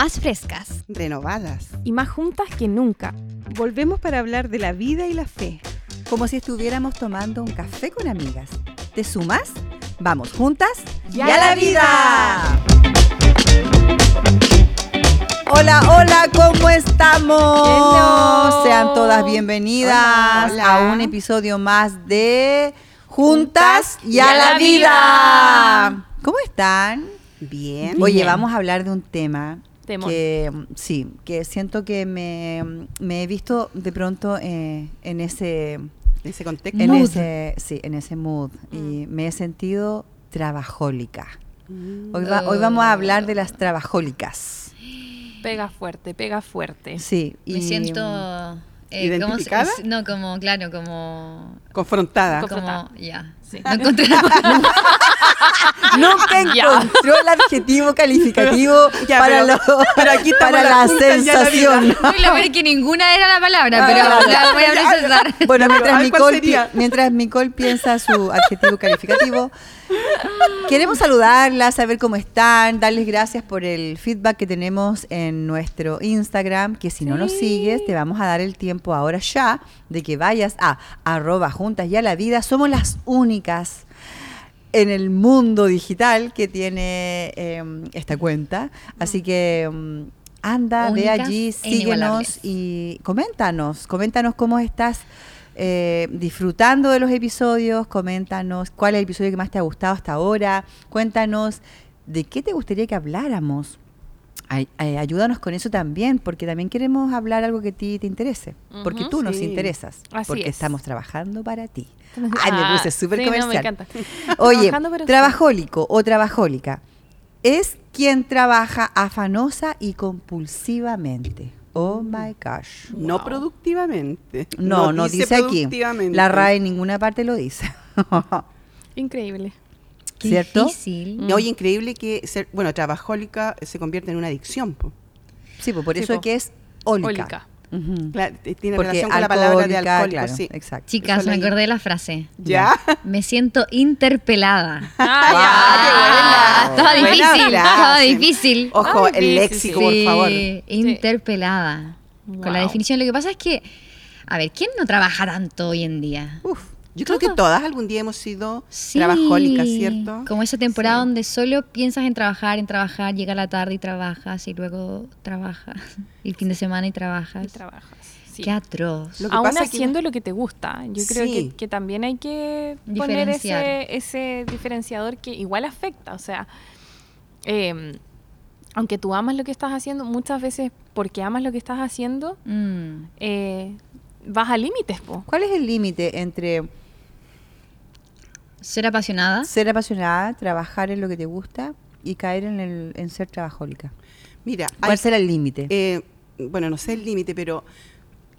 más frescas, renovadas y más juntas que nunca. Volvemos para hablar de la vida y la fe. Como si estuviéramos tomando un café con amigas. ¿Te sumas? Vamos juntas y a la vida. Hola, hola, ¿cómo estamos? Sean todas bienvenidas a un episodio más de Juntas y a, la, vida. ¿Cómo están? Bien. Oye, vamos a hablar de un tema que sí, que siento que me, he visto de pronto eh, en ese ese contexto, en ese sí, en ese mood y mm. me he sentido trabajólica. Mm. Hoy, hoy vamos a hablar de las trabajólicas. Pega fuerte, pega fuerte. Sí, me siento eh, ¿Identificada? no, como, claro, como... Confrontada. Como, ya. No encontré Nunca encontró el adjetivo calificativo para, lo, pero aquí para la, sensación. La verdad que ninguna era la palabra, pero ah, la voy a precisar. Bueno, mientras Nicole, mientras Nicole piensa su adjetivo calificativo, queremos saludarlas, saber cómo están, darles gracias por el feedback que tenemos en nuestro Instagram, que si no nos sigues, te vamos a dar el tiempo ahora ya de que vayas a arroba juntas y a la vida. Somos las únicas en el mundo digital que tiene em, esta cuenta. Así que em, anda, ve allí, e síguenos y coméntanos, coméntanos cómo estás eh, disfrutando de los episodios, coméntanos cuál es el episodio que más te ha gustado hasta ahora, cuéntanos de qué te gustaría que habláramos. ayúdanos con eso también, porque también queremos hablar algo que a ti te interese, porque tú nos interesas, porque estamos trabajando para ti. Ay, me puse súper comercial. Oye, trabajólico o trabajólica es quien trabaja afanosa y compulsivamente. Oh my gosh. No productivamente. No, no, dice, aquí. La RAE en ninguna parte lo dice. Increíble. ¿Cierto? Difícil. Mm. Oye, increíble que ser, bueno, trabajólica se convierte en una adicción. Sí, pues por eso es que es ólica tiene relación con la palabra de alcohólico, sí. Exacto. Chicas, me acordé de la frase. ¿Ya? Me siento interpelada. Ah, Estaba difícil, estaba difícil. Ojo, el léxico, por favor. Interpelada. Con la definición. Lo que pasa es que, a ver, ¿quién no trabaja tanto hoy en día? Uf. Yo creo que todas algún día hemos sido trabajólicas, ¿cierto? Como esa temporada donde solo piensas en trabajar, en trabajar, llega la tarde y trabajas y luego trabajas. Y el fin de semana y trabajas. Y trabajas. Qué atroz. Lo que Aún pasa haciendo lo que te gusta. Yo creo que, que, también hay que poner ese, ese diferenciador que igual afecta. O sea, em, aunque tú amas lo que estás haciendo, muchas veces porque amas lo que estás haciendo, mm. eh, vas a límites. ¿Cuál es el límite entre ser apasionada. Ser apasionada, trabajar en lo que te gusta y caer en, el, en ser trabajólica. Mira, ¿cuál será el límite? Eh, bueno, no sé el límite, pero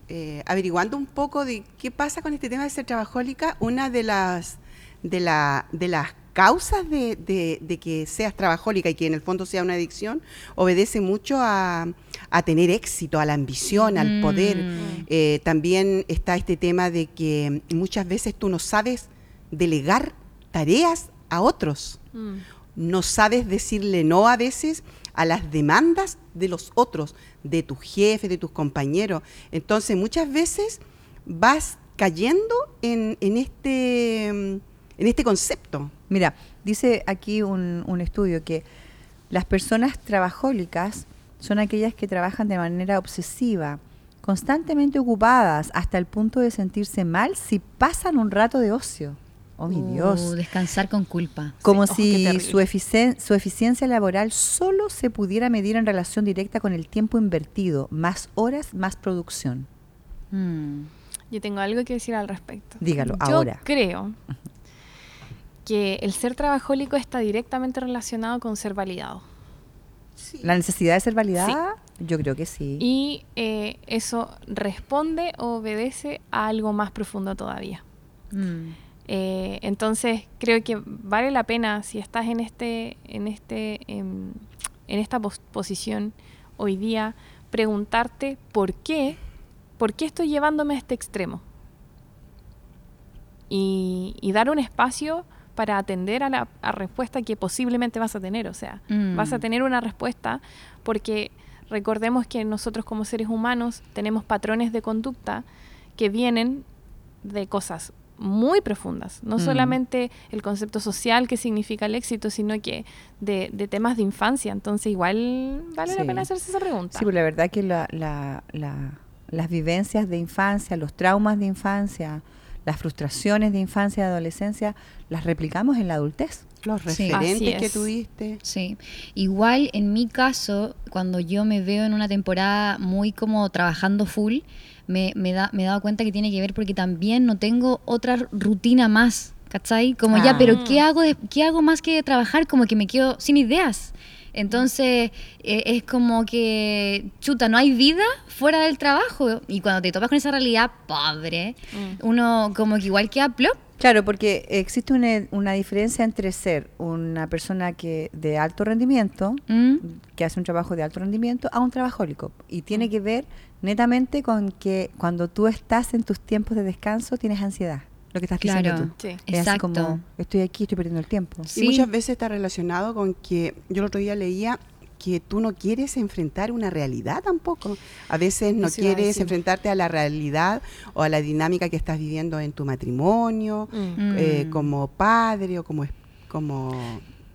eh, averiguando un poco de qué pasa con este tema de ser trabajólica, una de las de la de las causas de, de, que seas trabajólica y que en el fondo sea una adicción obedece mucho a, a tener éxito, a la ambición, al poder. Mm. Eh, también está este tema de que muchas veces tú no sabes delegar tareas a otros. Mm. No sabes decirle no a veces a las demandas de los otros, de tu jefe, de tus compañeros. Entonces muchas veces vas cayendo en, este, en este concepto. Mira, dice aquí un, un estudio que las personas trabajólicas son aquellas que trabajan de manera obsesiva, constantemente ocupadas hasta el punto de sentirse mal si pasan un rato de ocio. Oh, mi uh, Dios. Descansar con culpa. Como si su, su, eficiencia laboral solo se pudiera medir en relación directa con el tiempo invertido. Más horas, más producción. Hmm. Yo tengo algo que decir al respecto. Dígalo, Yo ahora. creo que el ser trabajólico está directamente relacionado con ser validado. ¿La necesidad de ser validada? Yo creo que sí. Y eh, eso responde o obedece a algo más profundo todavía. Mm. Eh, entonces creo que vale la pena si estás en este, en este, em, en, esta posición hoy día, preguntarte por qué, por qué estoy llevándome a este extremo. Y, dar un espacio para atender a la respuesta que posiblemente vas a tener. O sea, vas a mm. tener una respuesta porque Recordemos que nosotros como seres humanos tenemos patrones de conducta que vienen de cosas muy profundas, no Mm. solamente el concepto social que significa el éxito, sino que de, de temas de infancia. Entonces igual vale la pena hacerse esa pregunta. Sí, pues la verdad que la- la- la- las vivencias de infancia, los traumas de infancia, las frustraciones de infancia y adolescencia, las replicamos en la adultez. Los referentes que tuviste. Sí, igual en mi caso, cuando yo me veo en una temporada muy como trabajando full, me, me, da, me he dado cuenta que tiene que ver porque también no tengo otra rutina más, ¿cachai? Como Ah. ya, pero ¿qué hago, de- ¿qué hago más que trabajar? Como que me quedo sin ideas. Entonces eh, es como que, chuta, no hay vida fuera del trabajo. Y cuando te topas con esa realidad, pobre, Mm. uno como que igual queda plop. Claro, porque existe una, una diferencia entre ser una persona que de alto rendimiento, ¿Mm? que hace un trabajo de alto rendimiento, a un trabajólico. Y tiene que ver netamente con que cuando tú estás en tus tiempos de descanso tienes ansiedad. Lo que estás diciendo Claro. tú. Sí. Es así Exacto. como, estoy aquí, estoy perdiendo el tiempo. Sí. Y muchas veces está relacionado con que yo el otro día leía que tú no quieres enfrentar una realidad tampoco. A veces no Eso iba a quieres enfrentarte a la realidad o a la dinámica que estás viviendo en tu matrimonio, Mm. eh, Mm. como padre o como, es- como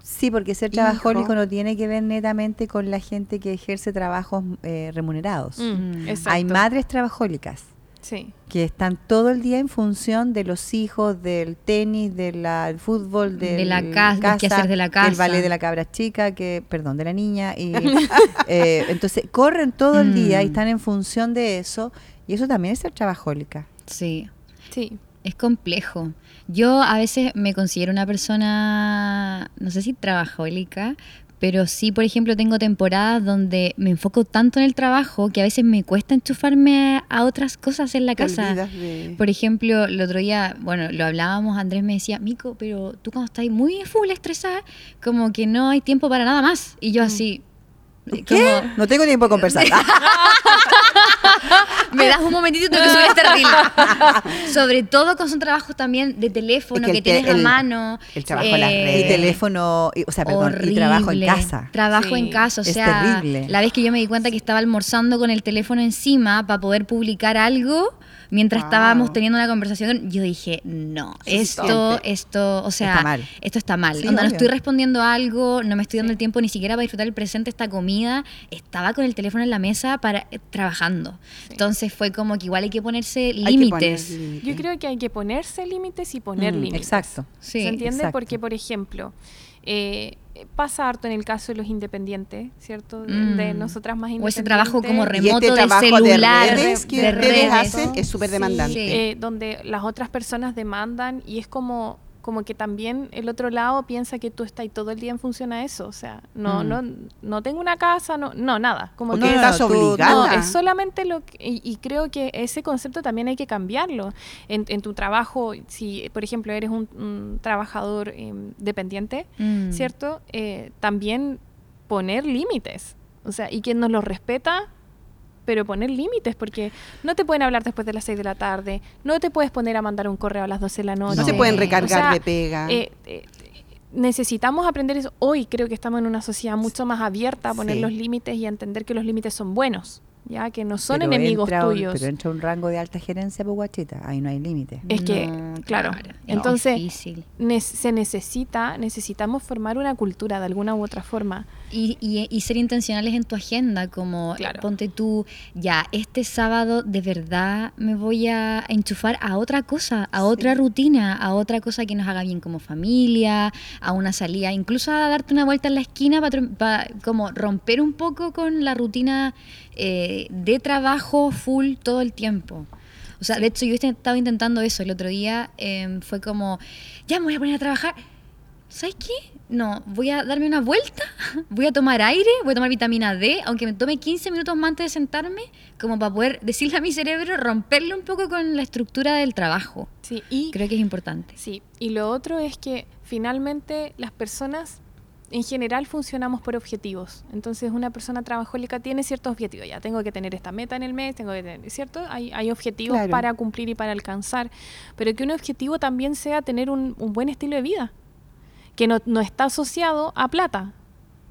Sí, porque ser Hijo. trabajólico no tiene que ver netamente con la gente que ejerce trabajos eh, remunerados. Mm, Mm. Hay madres trabajólicas Sí. que están todo el día en función de los hijos, del tenis, del fútbol, De del la casa, quehaceres de la del casa. ballet de la cabra chica, que perdón, de la niña. Y, eh, entonces corren todo el día y Mm. están en función de eso. Y eso también es ser trabajólica. Sí. Sí. Es complejo. Yo a veces me considero una persona, no sé si trabajólica, pero sí, por ejemplo, tengo temporadas donde me enfoco tanto en el trabajo que a veces me cuesta enchufarme a otras cosas en la casa. de... Por ejemplo, el otro día, bueno, lo hablábamos, Andrés me decía, Mico, pero tú cuando estás muy full estresada, como que no hay tiempo para nada más. Y yo así, eh, ¿Qué? como, No tengo tiempo de conversar. me das un momentito y tengo que subir este reel. Sobre todo con son trabajos también de teléfono Es que que, el te- tienes a mano. el trabajo en las eh, redes. y teléfono, y- o sea, perdón, y trabajo en casa. Trabajo Sí. en casa, o Es sea, terrible. la vez que yo me di cuenta que estaba almorzando con el teléfono encima para poder publicar algo mientras Wow. estábamos teniendo una conversación, yo dije, no, esto, esto, o sea, Está mal. esto está mal. Sí, Onda, no estoy respondiendo a algo, no me estoy dando Sí. el tiempo ni siquiera para disfrutar el presente, esta comida, estaba con el teléfono en la mesa para eh, trabajando. Entonces fue como que igual hay que ponerse Hay que poner límites. límites. Yo creo que hay que ponerse límites y poner Mm, límites. Exacto. Sí, ¿Se entiende? exacto. Porque, por ejemplo, eh, pasa harto en el caso de los independientes, ¿cierto? De, Mm. de nosotras más O independientes. ese trabajo como Y remoto este de celular, de redes que de ustedes redes. hacen es súper Sí, demandante. eh, donde las otras personas demandan y es como como que también el otro lado piensa que tú estás todo el día en función a eso, o sea, no Mm. no no tengo una casa, no no nada, como que no, no, estás obligada. no, es solamente lo que, y, y creo que ese concepto también hay que cambiarlo. En, en tu trabajo, si por ejemplo eres un, un trabajador em, dependiente, Mm. ¿cierto? Eh, también poner límites. O sea, y quien nos los respeta, pero poner límites, porque no te pueden hablar después de las 6 de la tarde, no te puedes poner a mandar un correo a las 12 de la noche. No se pueden recargar O sea, de pega. Eh, eh, necesitamos aprender eso. Hoy creo que estamos en una sociedad mucho más abierta a poner Sí. los límites y a entender que los límites son buenos, ya que no son Pero enemigos entra un- tuyos. pero entra un rango de alta gerencia, pues guachita. Ahí no hay límite. Es que, No, claro, es entonces ne- se necesita, necesitamos formar una cultura de alguna u otra forma. Y, y- y ser intencionales en tu agenda, como Claro. ponte tú, ya, este sábado de verdad me voy a enchufar a otra cosa, a otra rutina, a otra cosa que nos haga bien como familia, a una salida, incluso a darte una vuelta en la esquina para como romper un poco con la rutina eh, de trabajo full todo el tiempo. O sea, de hecho yo este- estaba intentando eso el otro día, em, fue como, ya me voy a poner a trabajar. ¿Sabes qué? No, voy a darme una vuelta, voy a tomar aire, voy a tomar vitamina D, aunque me tome 15 minutos más antes de sentarme, como para poder decirle a mi cerebro, romperle un poco con la estructura del trabajo. Sí, y Creo que es importante. Sí, y lo otro es que finalmente las personas en general funcionamos por objetivos. Entonces una persona trabajólica tiene ciertos objetivos. Ya tengo que tener esta meta en el mes, tengo que tener, ¿cierto? Hay, hay objetivos Claro. para cumplir y para alcanzar. Pero que un objetivo también sea tener un, un buen estilo de vida, que no, no está asociado a plata.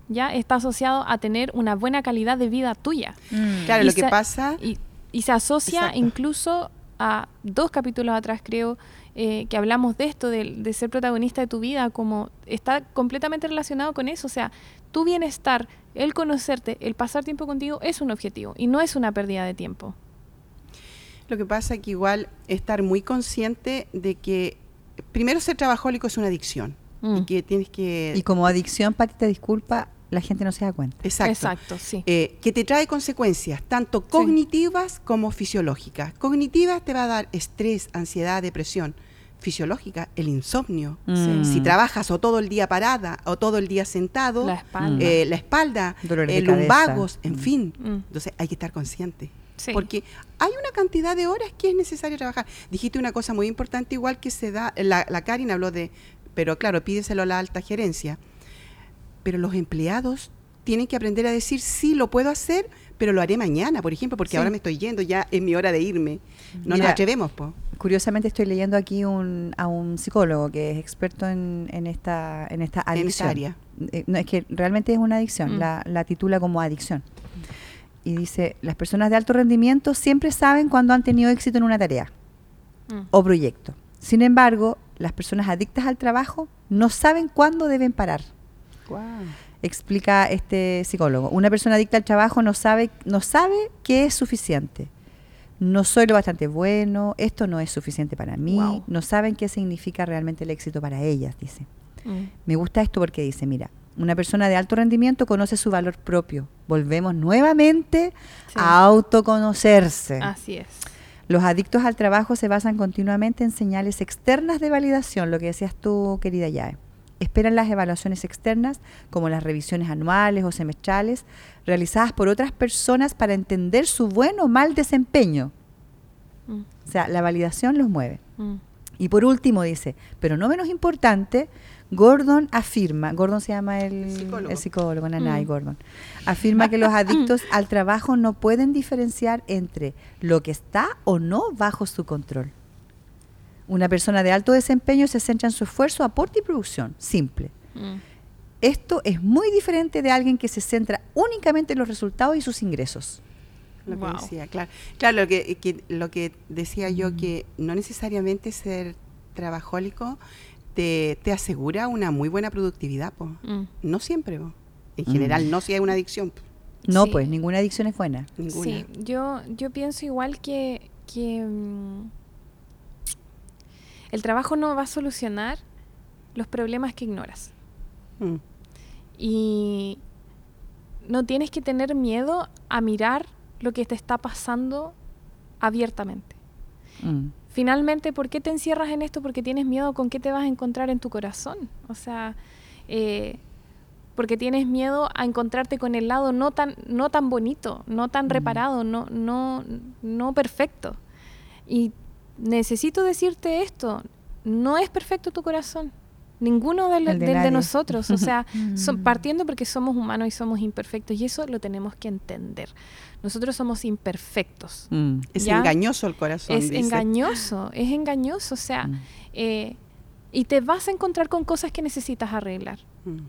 ya está asociado a tener una buena calidad de vida tuya. Mm. Claro, Y lo que pasa... Y, y se asocia Exacto. incluso a dos capítulos atrás, creo, eh, que hablamos de esto, de, de ser protagonista de tu vida, como está completamente relacionado con eso. O sea, tu bienestar, el conocerte, el pasar tiempo contigo es un objetivo y no es una pérdida de tiempo. Lo que pasa es que igual estar muy consciente de que primero ser trabajólico es una adicción Mm. y que tienes que Y como adicción, Pati, te disculpa, la gente no se da cuenta. exacto, Exacto, sí. eh, que te trae consecuencias tanto cognitivas como fisiológicas. Cognitivas te va a dar estrés, ansiedad, depresión. Fisiológica, el insomnio. Mm. Si trabajas o todo el día parada o todo el día sentado, La espalda. eh, la espalda, eh, cabeza. lumbagos, en Mm. fin. Mm. Entonces hay que estar consciente. Sí. Porque hay una cantidad de horas que es necesario trabajar. Dijiste una cosa muy importante, igual que se da, la, la Karin habló de, pero claro, pídeselo a la alta gerencia. Pero los empleados tienen que aprender a decir, sí, lo puedo hacer, pero lo haré mañana, por ejemplo, porque Sí. ahora me estoy yendo, ya es mi hora de irme. No Mira, nos atrevemos, po. Curiosamente estoy leyendo aquí un, a un psicólogo que es experto en, en esta en esta En esa adicción. área. Eh, no, es que realmente es una adicción, Mm. la, la titula como adicción. Y dice, las personas de alto rendimiento siempre saben cuando han tenido éxito en una tarea Mm. o proyecto. Sin embargo, las personas adictas al trabajo no saben cuándo deben parar. Explica este psicólogo. Una persona adicta al trabajo no sabe, no sabe que es suficiente. No soy lo bastante bueno, esto no es suficiente para mí, Wow. no saben qué significa realmente el éxito para ellas, dice. Mm. Me gusta esto porque dice, mira, una persona de alto rendimiento conoce su valor propio. Volvemos nuevamente Sí. a autoconocerse. Así es. Los adictos al trabajo se basan continuamente en señales externas de validación, lo que decías tú, querida Yae. Esperan las evaluaciones externas, como las revisiones anuales o semestrales, realizadas por otras personas para entender su buen o mal desempeño. Mm. O sea, la validación los mueve. Mm. Y por último dice, pero no menos importante, Gordon afirma, Gordon se llama el Psicólogo. el psicólogo, Nanay Mm. Gordon, afirma que los adictos al trabajo no pueden diferenciar entre lo que está o no bajo su control. Una persona de alto desempeño se centra en su esfuerzo, aporte y producción, simple. Mm. Esto es muy diferente de alguien que se centra únicamente en los resultados y sus ingresos. Lo que Wow. decía, claro. Claro, lo que, que- lo que decía yo, que no necesariamente ser trabajólico te, te asegura una muy buena productividad, po. Mm. No siempre, po. En general, no si hay una adicción, po. No, Sí. pues ninguna adicción es buena. ninguna. Sí, yo, yo pienso igual que, que mm, el trabajo no va a solucionar los problemas que ignoras. Mm. Y no tienes que tener miedo a mirar lo que te está pasando abiertamente. Mm. Finalmente, ¿por qué te encierras en esto? Porque tienes miedo con qué te vas a encontrar en tu corazón. O sea, eh, porque tienes miedo a encontrarte con el lado no tan, no tan bonito, no tan Mm. reparado, no, no, no perfecto. Y necesito decirte esto, no es perfecto tu corazón. Ninguno del, de del de nadie. nosotros. O sea, so- Mm. partiendo porque somos humanos y somos imperfectos. Y eso lo tenemos que entender. Nosotros somos imperfectos. Mm. Es engañoso el corazón. Es dice. engañoso, es engañoso. O sea, Mm. eh, y te vas a encontrar con cosas que necesitas arreglar. Mm.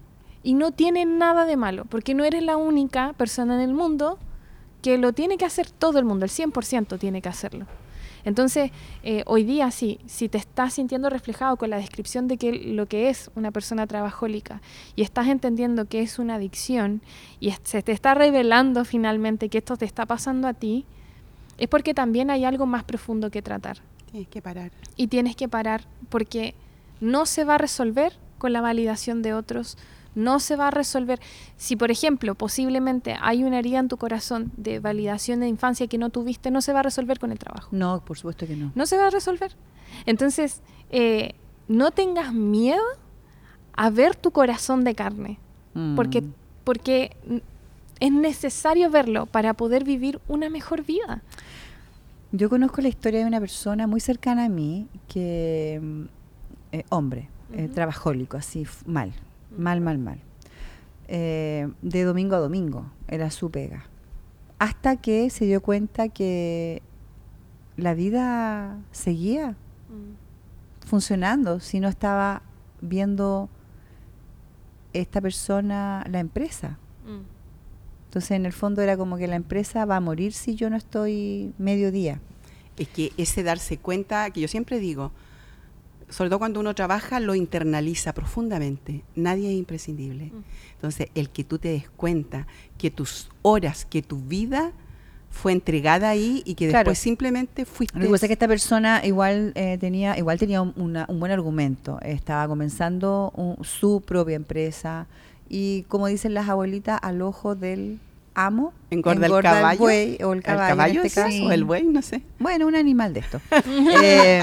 Y no tiene nada de malo, porque no eres la única persona en el mundo que lo tiene que hacer todo el mundo, el 100% tiene que hacerlo. Entonces, eh, hoy día sí, si te estás sintiendo reflejado con la descripción de que lo que es una persona trabajólica y estás entendiendo que es una adicción y se te está revelando finalmente que esto te está pasando a ti, es porque también hay algo más profundo que tratar Tienes que parar. y tienes que parar porque no se va a resolver con la validación de otros, no se va a resolver. Si, por ejemplo, posiblemente hay una herida en tu corazón de validación de infancia que no tuviste, no se va a resolver con el trabajo. No, por supuesto que no. No se va a resolver. Entonces, eh, no tengas miedo a ver tu corazón de carne, porque, Mm. porque es necesario verlo para poder vivir una mejor vida. Yo conozco la historia de una persona muy cercana a mí, que mm, eh, hombre, eh, trabajólico, así mal, mal, mal, mal. Eh, de domingo a domingo era su pega. Hasta que se dio cuenta que la vida seguía funcionando si no estaba viendo esta persona la empresa. Mm. Entonces, en el fondo era como que la empresa va a morir si yo no estoy mediodía. Es que ese darse cuenta, que yo siempre digo, sobre todo cuando uno trabaja, lo internaliza profundamente. Nadie es imprescindible. Entonces, el que tú te des cuenta que tus horas, que tu vida fue entregada ahí y que Claro. después simplemente fuiste... Lo que pasa es que esta persona igual eh, tenía igual tenía un, una- un buen argumento. Estaba comenzando un- su propia empresa y, como dicen las abuelitas, al ojo del amo engorda, el caballo. buey o el caballo, en este es? caso. o el buey, no sé. Bueno, un animal de esto. Eh,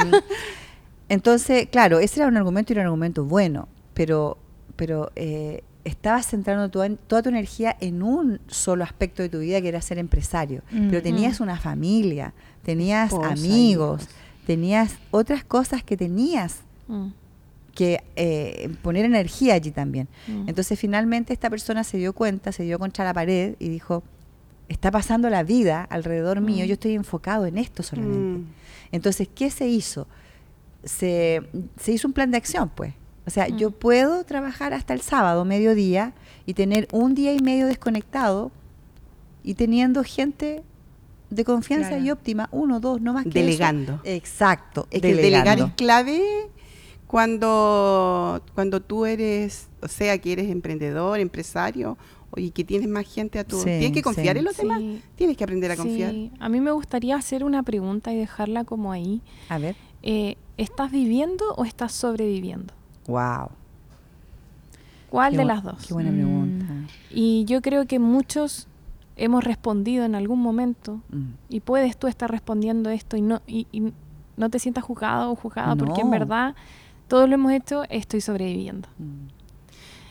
entonces, claro, ese era un argumento y era un argumento bueno, pero, pero eh, estabas centrando toda, toda tu energía en un solo aspecto de tu vida que era ser empresario. Mm. Pero tenías una familia, tenías amigos, tenías otras cosas que tenías Mm. que eh, poner energía allí también. Mm. Entonces finalmente esta persona se dio cuenta, se dio contra la pared y dijo, está pasando la vida alrededor mío, Mm. yo estoy enfocado en esto solamente. Entonces, ¿qué se hizo? Se, se hizo un plan de acción, pues. O sea, Mm. yo puedo trabajar hasta el sábado, mediodía, y tener un día y medio desconectado y teniendo gente de confianza Claro. y óptima, uno, dos, no más que eso. Delegando. Exacto, Es que el delegar delegando. es clave cuando, cuando tú eres, o sea, que eres emprendedor, empresario, o- y que tienes más gente a tu... Sí, tienes que confiar sí. en los demás, Sí. tienes que aprender a confiar. Sí, a mí me gustaría hacer una pregunta y dejarla como ahí. A ver. Eh, ¿Estás viviendo o estás sobreviviendo? Wow. ¿Cuál Qué de las dos? Qué buena Mm. pregunta. Y yo creo que muchos hemos respondido en algún momento Mm. y puedes tú estar respondiendo esto y no, y, y no te sientas juzgado o juzgada porque en verdad todos lo hemos hecho, estoy sobreviviendo. Mm.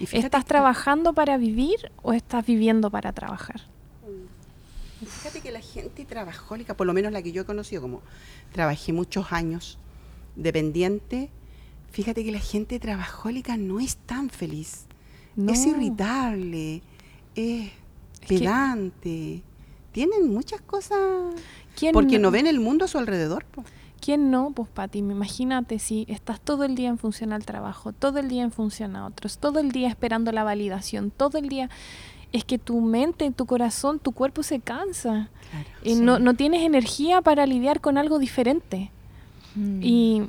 Y ¿Estás que- trabajando para vivir o estás viviendo para trabajar? Fíjate que la gente trabajólica, por lo menos la que yo he conocido, como trabajé muchos años dependiente, fíjate que la gente trabajólica no es tan feliz. Es irritable, es Es que- pedante. Tienen muchas cosas. ¿Quién Porque no ven el mundo a su alrededor. po. ¿Quién no? Pues Pati, imagínate si estás todo el día en función al trabajo, todo el día en función a otros, todo el día esperando la validación, todo el día... Es que tu mente, tu corazón, tu cuerpo se cansa. Y no, no tienes energía para lidiar con algo diferente. Mm. Y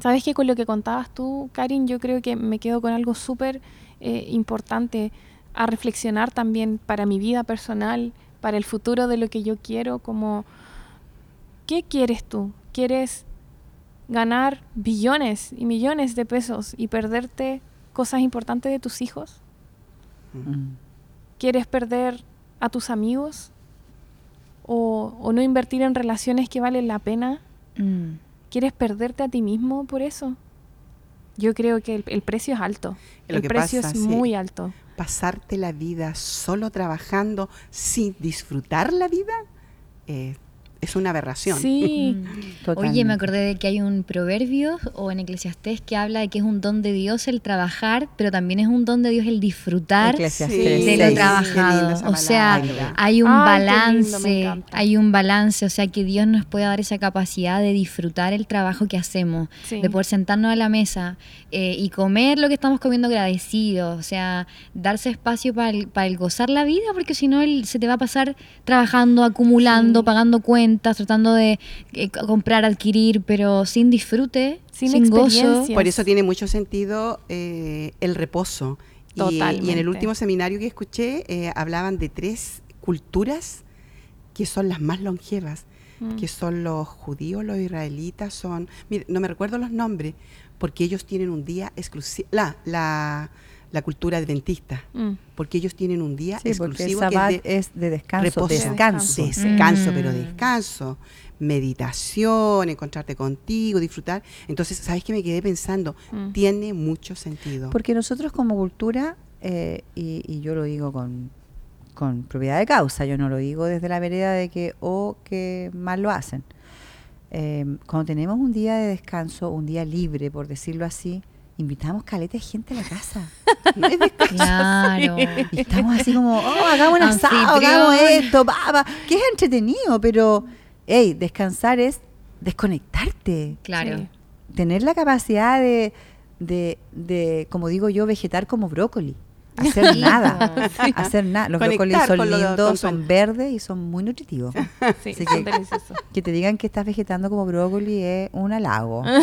sabes que con lo que contabas tú, Karin, yo creo que me quedo con algo súper eh, importante a reflexionar también para mi vida personal, para el futuro de lo que yo quiero, como, ¿qué quieres tú? ¿Quieres ganar billones y millones de pesos y perderte cosas importantes de tus hijos? Mm. ¿Quieres perder a tus amigos? ¿O, o no invertir en relaciones que valen la pena? Mm. ¿Quieres perderte a ti mismo por eso? Yo creo que el, el precio es alto. Lo el que precio pasa, es sí. muy alto. Pasarte la vida solo trabajando sin disfrutar la vida eh, es una aberración. Sí, Mm. Oye, Totalmente. me acordé de que hay un proverbio o en Eclesiastés que habla de que es un don de Dios el trabajar, pero también es un don de Dios el disfrutar de lo trabajado. O sea, hay un Ay, lindo, balance, hay un balance, o sea, que Dios nos pueda dar esa capacidad de disfrutar el trabajo que hacemos, Sí. de poder sentarnos a la mesa eh, y comer lo que estamos comiendo agradecidos, o sea, darse espacio para el, para el gozar la vida, porque si no se te va a pasar trabajando, acumulando, Sí. pagando cuentas, tratando de eh, comprar, adquirir, pero sin disfrute, Sin sin, gozo. experiencia. Por eso tiene mucho sentido eh, el reposo. Y, y en el último seminario que escuché eh, hablaban de tres culturas que son las más longevas, Mm. que son los judíos, los israelitas, son, mire, no me recuerdo los nombres, porque ellos tienen un día exclusivo, la, la, la cultura adventista, Mm. porque ellos tienen un día Sí, exclusivo que es de es de descanso. reposo. Descanso. Descanso, Mm. pero descanso. Meditación, encontrarte contigo, disfrutar. Entonces, ¿sabes qué me quedé pensando? Mm. Tiene mucho sentido. Porque nosotros como cultura, eh, y, y yo lo digo con, con propiedad de causa, yo no lo digo desde la vereda de que o que mal lo hacen. Eh, cuando tenemos un día de descanso, un día libre, por decirlo así, invitamos caleta de gente a la casa. No es descanso. Claro. Y estamos así como, oh, hagamos un asado, hagamos esto, pa, pa", que es entretenido, pero, hey, descansar es desconectarte Claro. Sí. tener la capacidad de, de, de, como digo yo, vegetar como brócoli. Hacer nada, hacer nada. Los brócolis Conectar son con lo de- lindos, son verdes y son muy nutritivos. Sí, Así son que-. Que te digan que estás vegetando como brócoli es un halago.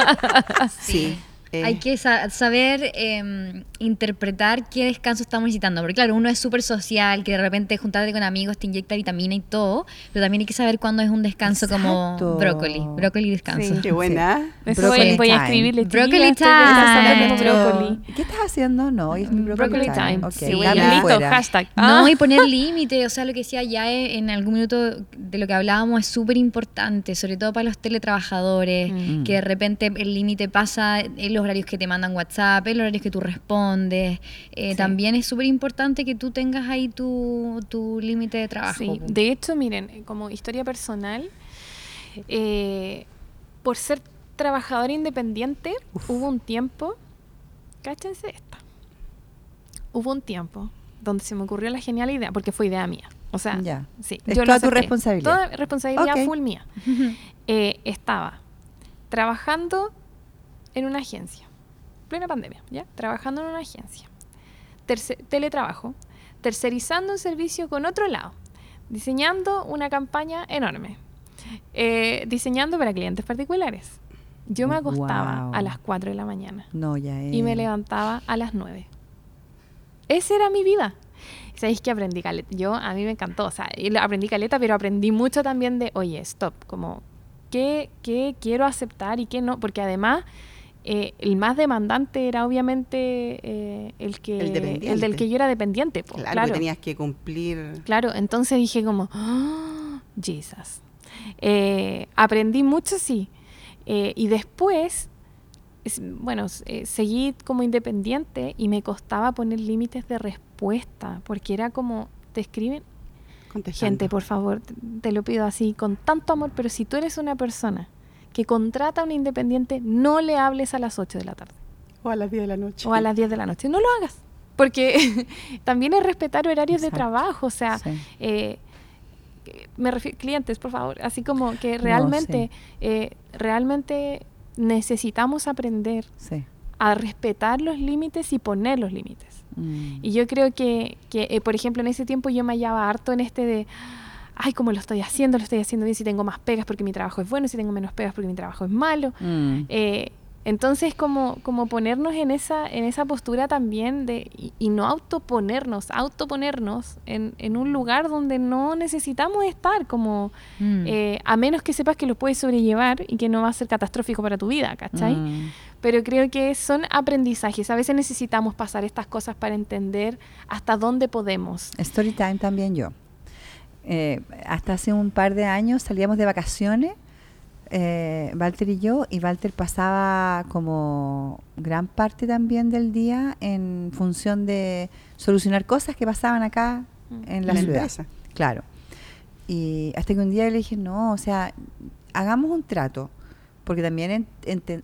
Sí. Eh, Hay que sa- saber em, interpretar qué descanso estamos necesitando. Porque claro, uno es súper social, que de repente juntarte con amigos te inyecta vitamina y todo, pero también hay que saber cuándo es un descanso Exacto. como brócoli, brócoli descanso. Sí. Qué buena. Eso Broccoli voy, voy a time. escribirle. Descansando time. brócoli. ¿Qué estás haciendo? No, hoy es mi brócoli, Broccoli time. Ok, Sí, listo, fuera. hashtag. No, Ah. y poner límite, o sea, lo que decía ya e- en algún minuto de lo que hablábamos es súper importante, sobre todo para los teletrabajadores, Mm. que de repente el límite pasa en los horarios que te mandan WhatsApp, en los horarios que tú respondes. Eh, Sí. También es súper importante que tú tengas ahí tu, tu límite de trabajo. Sí, de hecho, miren, como historia personal, eh, por ser trabajadora independiente, hubo un tiempo, cáchense esta, hubo un tiempo donde se me ocurrió la genial idea, porque fue idea mía. O sea, Ya. sí, Es yo lo toda tu responsabilidad. Toda responsabilidad full mía. Eh, estaba trabajando en una agencia, plena pandemia, ¿ya? Trabajando en una agencia. Terce- teletrabajo, tercerizando un servicio con otro lado, diseñando una campaña enorme, eh, diseñando para clientes particulares. Yo me acostaba Wow. a las 4 de la mañana No, ya es. y me levantaba a las 9. Esa era mi vida. ¿Sabéis que aprendí caleta? Yo, a mí me encantó, o sea, aprendí caleta, pero aprendí mucho también de, oye, stop, como, ¿qué, qué quiero aceptar y qué no? Porque además, eh, el más demandante era obviamente eh, el, que, El del que yo era dependiente. po, Claro, tenías que cumplir. Claro, entonces dije como, "Ah, Jesus. Eh, aprendí mucho, sí. Eh, y después, es- bueno, eh, seguí como independiente y me costaba poner límites de respuesta, porque era como, te escriben, contestando. gente, por favor, te, te lo pido así, con tanto amor, pero si tú eres una persona que contrata a un independiente, no le hables a las 8 de la tarde O a las 10 de la noche. o a las 10 de la noche, no lo hagas. Porque también es respetar horarios de trabajo, o sea, Sí. eh, me refiero clientes, por favor, así como que realmente, eh, realmente necesitamos aprender Sí. a respetar los límites y poner los límites. Mm. Y yo creo que, que, eh, por ejemplo, en ese tiempo yo me hallaba harto en este de, ay, ¿cómo lo estoy haciendo? Lo estoy haciendo bien si tengo más pegas porque mi trabajo es bueno, si tengo menos pegas porque mi trabajo es malo. Mm. Eh, entonces, como, como ponernos en esa, en esa postura también de, y, y no autoponernos, autoponernos en, en un lugar donde no necesitamos estar, como Mm. eh, a menos que sepas que lo puedes sobrellevar y que no va a ser catastrófico para tu vida, ¿cachai? Mm. Pero creo que son aprendizajes. A veces necesitamos pasar estas cosas para entender hasta dónde podemos. Story time también yo. Eh, hasta hace un par de años salíamos de vacaciones, eh, Walter y yo, y Walter pasaba como gran parte también del día en función de solucionar cosas que pasaban acá en la En la ciudad. empresa. Claro. Y hasta que un día le dije, no, o sea, hagamos un trato. Porque también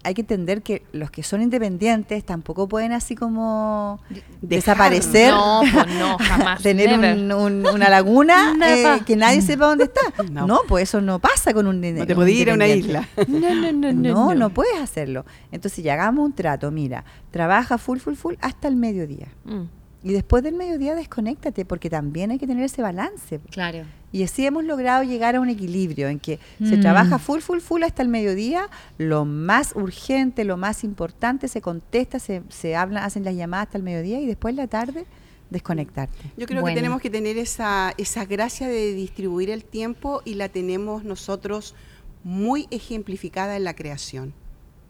hay que entender que los que son independientes tampoco pueden así como Dejar. desaparecer. No, pues no, jamás. tener un- un- una laguna eh, que nadie sepa dónde está. No. No. pues eso no pasa con un No te podías ir a una isla. No, no, no, no. No, no, puedes hacerlo. Entonces ya hagamos un trato. Mira, trabaja full, full, full hasta el mediodía. Mm. Y después del mediodía desconéctate, porque también hay que tener ese balance. Claro. Y así hemos logrado llegar a un equilibrio en que se Mm. trabaja full, full, full hasta el mediodía, lo más urgente, lo más importante se contesta, se, se hablan, hacen las llamadas hasta el mediodía y después en la tarde desconectarte. Yo creo Bueno. que tenemos que tener esa, esa gracia de distribuir el tiempo y la tenemos nosotros muy ejemplificada en la creación.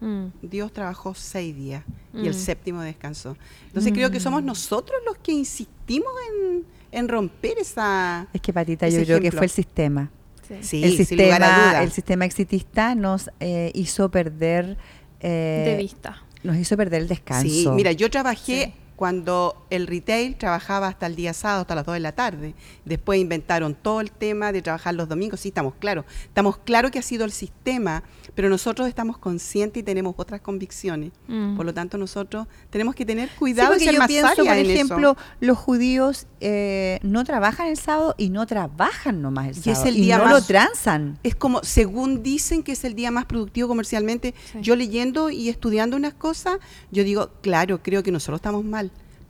Mm. Dios trabajó seis días y el Mm. séptimo descansó. Entonces creo que somos nosotros los que insistimos en, en romper esa... Es que Patita, yo creo que fue el sistema. Sí. Sí, el, sin lugar a sistema duda. el sistema exitista nos eh, hizo perder eh, de vista. nos hizo perder el descanso. Sí, mira, yo trabajé cuando el retail trabajaba hasta el día sábado, hasta las 2 de la tarde. Después inventaron todo el tema de trabajar los domingos. Sí, estamos claros. Estamos claros que ha sido el sistema, pero nosotros estamos conscientes y tenemos otras convicciones. Mm. Por lo tanto, nosotros tenemos que tener cuidado Sí, y porque yo más pienso, por ejemplo, eso. los judíos eh, no trabajan el sábado y no trabajan nomás el Y es sábado. el día no más- lo transan. Es como, según dicen que es el día más productivo comercialmente, Sí. yo leyendo y estudiando unas cosas, yo digo, claro, creo que nosotros estamos mal.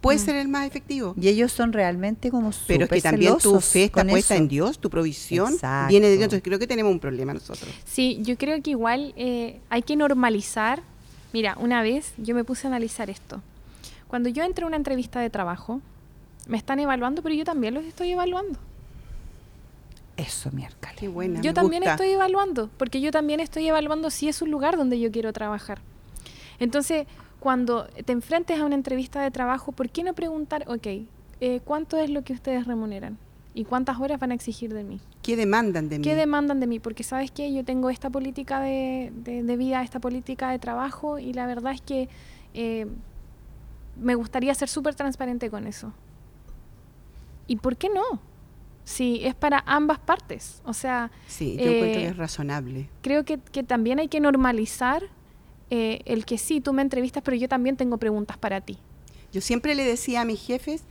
Puede Mm. ser el más efectivo. Y ellos son realmente como Pero es que también tu fe está puesta eso. en Dios, tu provisión Exacto. viene de Dios. Entonces creo que tenemos un problema nosotros. Sí, yo creo que igual eh, hay que normalizar. Mira, una vez yo me puse a analizar esto. Cuando yo entré a una entrevista de trabajo, me están evaluando, pero yo también los estoy evaluando. Eso, miércoles. Qué buena. yo me también gusta. estoy evaluando, porque yo también estoy evaluando si es un lugar donde yo quiero trabajar. Entonces, cuando te enfrentes a una entrevista de trabajo, ¿por qué no preguntar, ok, eh, ¿cuánto es lo que ustedes remuneran? ¿Y cuántas horas van a exigir de mí? ¿Qué demandan de mí? ¿Qué demandan de mí? Porque sabes que yo tengo esta política de, de- de vida, esta política de trabajo y la verdad es que eh, me gustaría ser súper transparente con eso. ¿Y por qué no? Si es para ambas partes. O sea, Sí, yo encuentro que eh, es razonable. creo que, que también hay que normalizar eh, el que sí, tú me entrevistas, pero yo también tengo preguntas para ti. Yo siempre le decía a mis jefes,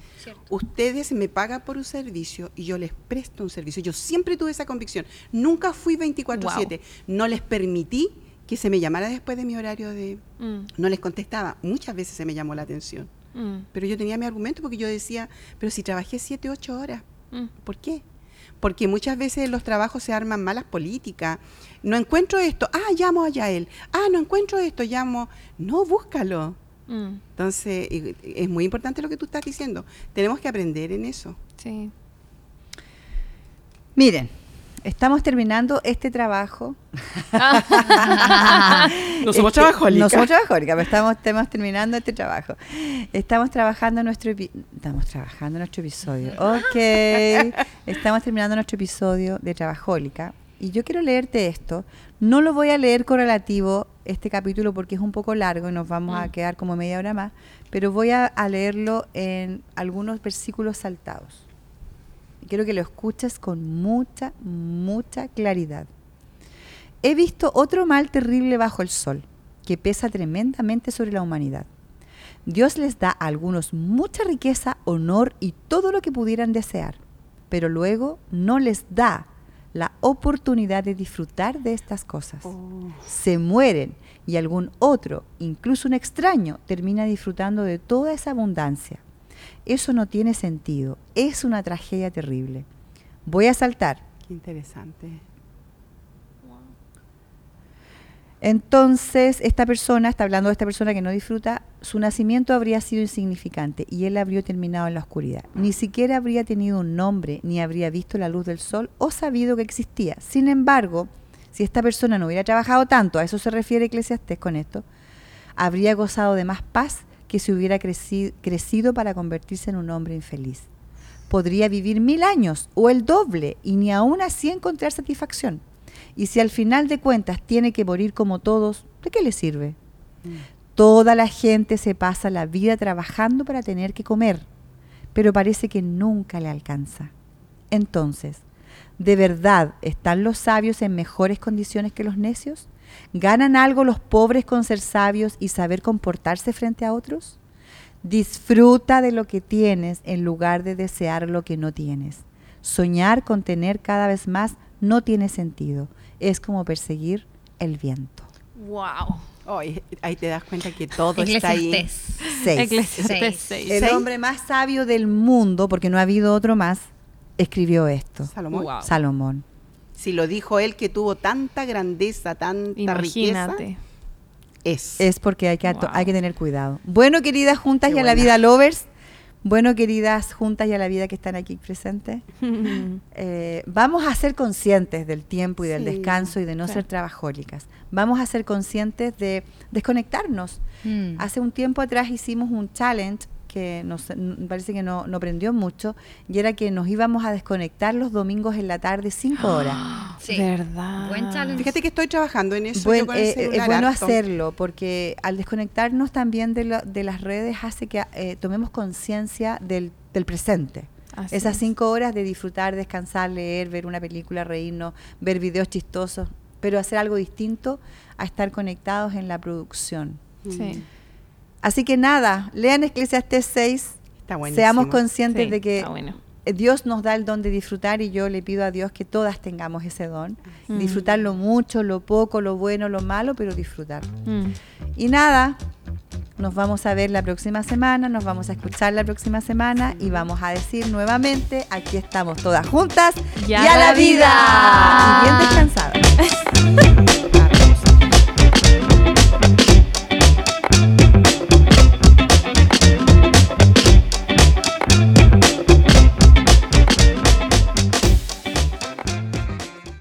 ustedes me pagan por un servicio y yo les presto un servicio. Yo siempre tuve esa convicción. Nunca fui 24/7. No les permití que se me llamara después de mi horario de... Mm, No les contestaba. Muchas veces se me llamó la atención. mm, Pero yo tenía mi argumento porque yo decía, pero si trabajé 7, 8 horas, mm. ¿por qué? Porque muchas veces en los trabajos se arman malas políticas. No encuentro esto, ah, llamo a Yael. Ah, no encuentro esto, llamo. No, búscalo. Mm, Entonces, es muy importante lo que tú estás diciendo. Tenemos que aprender en eso. sí. Miren, estamos terminando este trabajo. No Es que No somos trabajólicas, pero estamos, estamos terminando este trabajo. Estamos trabajando nuestro estamos trabajando nuestro episodio. Ok. Estamos terminando nuestro episodio de Trabajólica. Y yo quiero leerte esto. No lo voy a leer correlativo este capítulo porque es un poco largo y nos vamos a Mm. quedar como media hora más. Pero voy a, a leerlo en algunos versículos saltados. Y quiero que lo escuches con mucha, mucha claridad. He visto otro mal terrible bajo el sol, que pesa tremendamente sobre la humanidad. Dios les da a algunos mucha riqueza, honor y todo lo que pudieran desear, pero luego no les da la oportunidad de disfrutar de estas cosas. Se mueren y algún otro, incluso un extraño, termina disfrutando de toda esa abundancia. Eso no tiene sentido, es una tragedia terrible. Voy a saltar. Qué interesante. Entonces, esta persona, está hablando de esta persona que no disfruta, su nacimiento habría sido insignificante y él habría terminado en la oscuridad. Ni siquiera habría tenido un nombre, ni habría visto la luz del sol o sabido que existía. Sin embargo, si esta persona no hubiera trabajado tanto, a eso se refiere Eclesiastés con esto, habría gozado de más paz que si hubiera creci- crecido para convertirse en un hombre infeliz. Podría vivir mil años o el doble y ni aún así encontrar satisfacción. Y si al final de cuentas tiene que morir como todos, ¿de qué le sirve? Toda la gente se pasa la vida trabajando para tener que comer, pero parece que nunca le alcanza. Entonces, ¿de verdad están los sabios en mejores condiciones que los necios? ¿Ganan algo los pobres con ser sabios y saber comportarse frente a otros? Disfruta de lo que tienes en lugar de desear lo que no tienes. Soñar con tener cada vez más no tiene sentido. Es como perseguir el viento. ¡Wow! Ay, ahí te das cuenta que todo está ahí. Seis. Seis. seis. El hombre más sabio del mundo, porque no ha habido otro más, escribió esto. Salomón. Wow. Salomón. Si lo dijo él que tuvo tanta grandeza, tanta riqueza, Imagínate. es. Es porque hay que, Wow. hay que tener cuidado. Bueno, queridas juntas Qué y a la vida lovers. Bueno, queridas juntas y a la vida que están aquí presentes. Eh, vamos a ser conscientes del tiempo y del Sí, descanso y de no ser trabajólicas. Vamos a ser conscientes de desconectarnos. Mm. Hace un tiempo atrás hicimos un challenge que nos, parece que no, no prendió mucho, y era que nos íbamos a desconectar los domingos en la tarde cinco horas. Sí. ¿Verdad? Buen challenge. Fíjate que estoy trabajando en eso. Buen- yo con el eh, es bueno harto. hacerlo, porque al desconectarnos también de, lo- de las redes hace que eh, tomemos conciencia del, del presente. Así Esas es. cinco horas de disfrutar, descansar, leer, ver una película, reírnos, ver videos chistosos, pero hacer algo distinto a estar conectados en la producción. Sí. Así que nada, lean Eclesiastes 6, Está seamos conscientes Sí, de que bueno. Dios nos da el don de disfrutar y yo le pido a Dios que todas tengamos ese don. Mm. Disfrutar lo mucho, lo poco, lo bueno, lo malo, pero disfrutar. Mm. Y nada, nos vamos a ver la próxima semana, nos vamos a escuchar la próxima semana y vamos a decir nuevamente, aquí estamos todas juntas Y a la vida.